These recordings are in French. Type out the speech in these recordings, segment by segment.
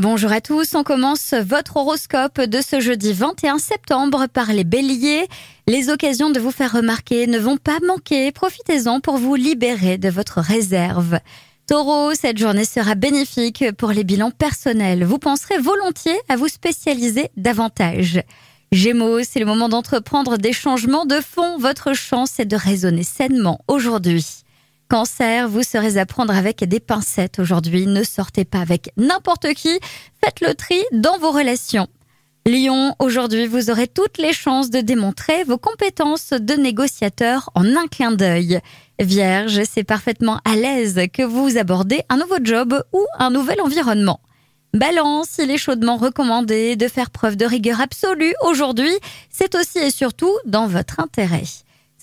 Bonjour à tous, on commence votre horoscope de ce jeudi 21 septembre par les béliers. Les occasions de vous faire remarquer ne vont pas manquer, profitez-en pour vous libérer de votre réserve. Taureau, cette journée sera bénéfique pour les bilans personnels. Vous penserez volontiers à vous spécialiser davantage. Gémeaux, c'est le moment d'entreprendre des changements de fond. Votre chance est de raisonner sainement aujourd'hui. Cancer, vous serez à prendre avec des pincettes aujourd'hui. Ne sortez pas avec n'importe qui. Faites le tri dans vos relations. Lion, aujourd'hui, vous aurez toutes les chances de démontrer vos compétences de négociateur en un clin d'œil. Vierge, c'est parfaitement à l'aise que vous abordez un nouveau job ou un nouvel environnement. Balance, il est chaudement recommandé de faire preuve de rigueur absolue aujourd'hui. C'est aussi et surtout dans votre intérêt.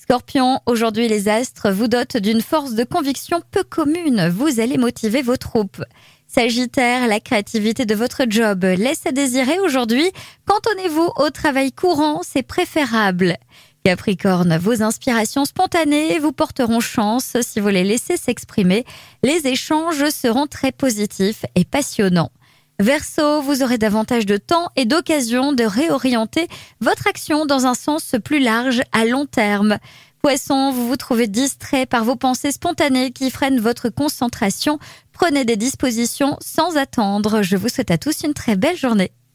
Scorpion, aujourd'hui les astres vous dotent d'une force de conviction peu commune. Vous allez motiver vos troupes. Sagittaire, la créativité de votre job laisse à désirer aujourd'hui. Cantonnez-vous au travail courant, c'est préférable. Capricorne, vos inspirations spontanées vous porteront chance si vous les laissez s'exprimer. Les échanges seront très positifs et passionnants. Verseau, vous aurez davantage de temps et d'occasion de réorienter votre action dans un sens plus large à long terme. Poisson, vous vous trouvez distrait par vos pensées spontanées qui freinent votre concentration. Prenez des dispositions sans attendre. Je vous souhaite à tous une très belle journée.